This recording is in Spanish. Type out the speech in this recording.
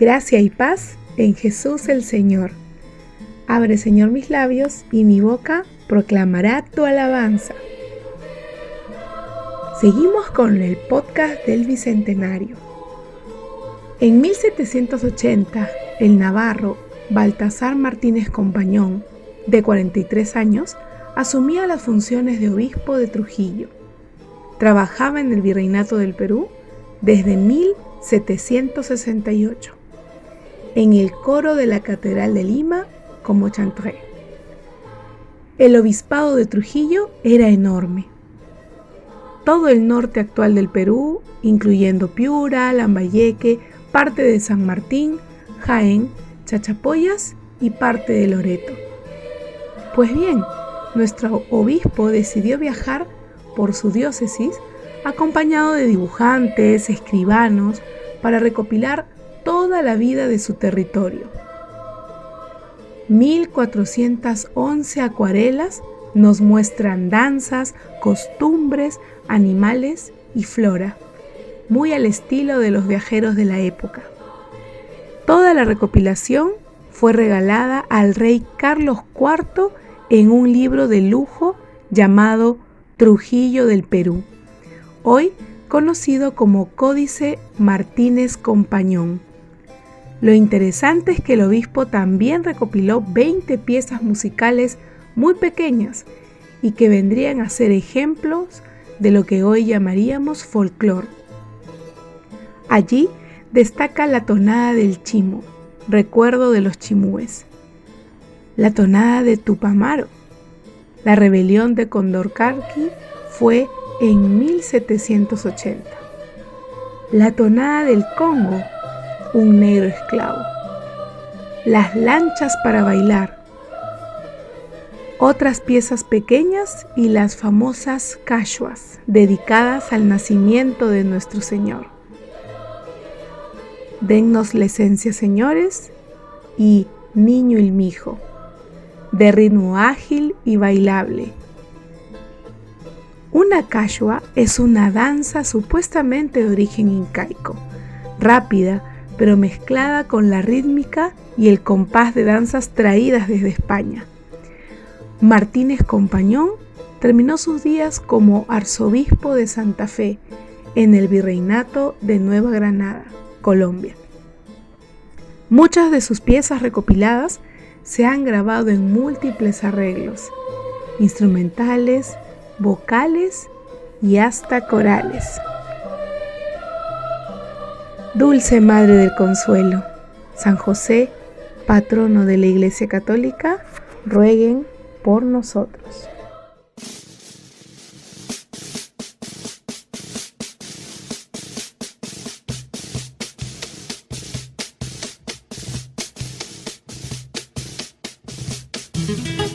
Gracia y paz en Jesús el Señor. Abre, Señor, mis labios y mi boca proclamará tu alabanza. Seguimos con el podcast del Bicentenario. En 1780, el navarro Baltasar Martínez Compañón, de 43 años, asumía las funciones de obispo de Trujillo. Trabajaba en el Virreinato del Perú desde 1768, en el coro de la Catedral de Lima como chantré. El obispado de Trujillo era enorme. Todo el norte actual del Perú, incluyendo Piura, Lambayeque, parte de San Martín, Jaén, Chachapoyas y parte de Loreto. Pues bien, nuestro obispo decidió viajar por su diócesis acompañado de dibujantes, escribanos, para recopilar toda la vida de su territorio. 1411 acuarelas nos muestran danzas, costumbres, animales y flora, muy al estilo de los viajeros de la época. Toda la recopilación fue regalada al rey Carlos IV en un libro de lujo llamado Trujillo del Perú, hoy conocido como Códice Martínez Compañón. Lo interesante es que el obispo también recopiló 20 piezas musicales muy pequeñas y que vendrían a ser ejemplos de lo que hoy llamaríamos folclore. Allí destaca la tonada del chimo, recuerdo de los chimúes, la tonada de Tupamaro. La rebelión de Condorcanqui fue en 1780. La tonada del Congo, un negro esclavo. Las lanchas para bailar. Otras piezas pequeñas y las famosas cachuas, dedicadas al nacimiento de nuestro Señor. Dennos la esencia, señores, y Niño el Mijo, de ritmo ágil y bailable. Una cachua es una danza supuestamente de origen incaico, rápida, pero mezclada con la rítmica y el compás de danzas traídas desde España. Martínez Compañón terminó sus días como arzobispo de Santa Fe en el virreinato de Nueva Granada. Colombia. Muchas de sus piezas recopiladas se han grabado en múltiples arreglos, instrumentales, vocales y hasta corales. Dulce Madre del Consuelo, San José, patrono de la Iglesia Católica, rueguen por nosotros. Thank you.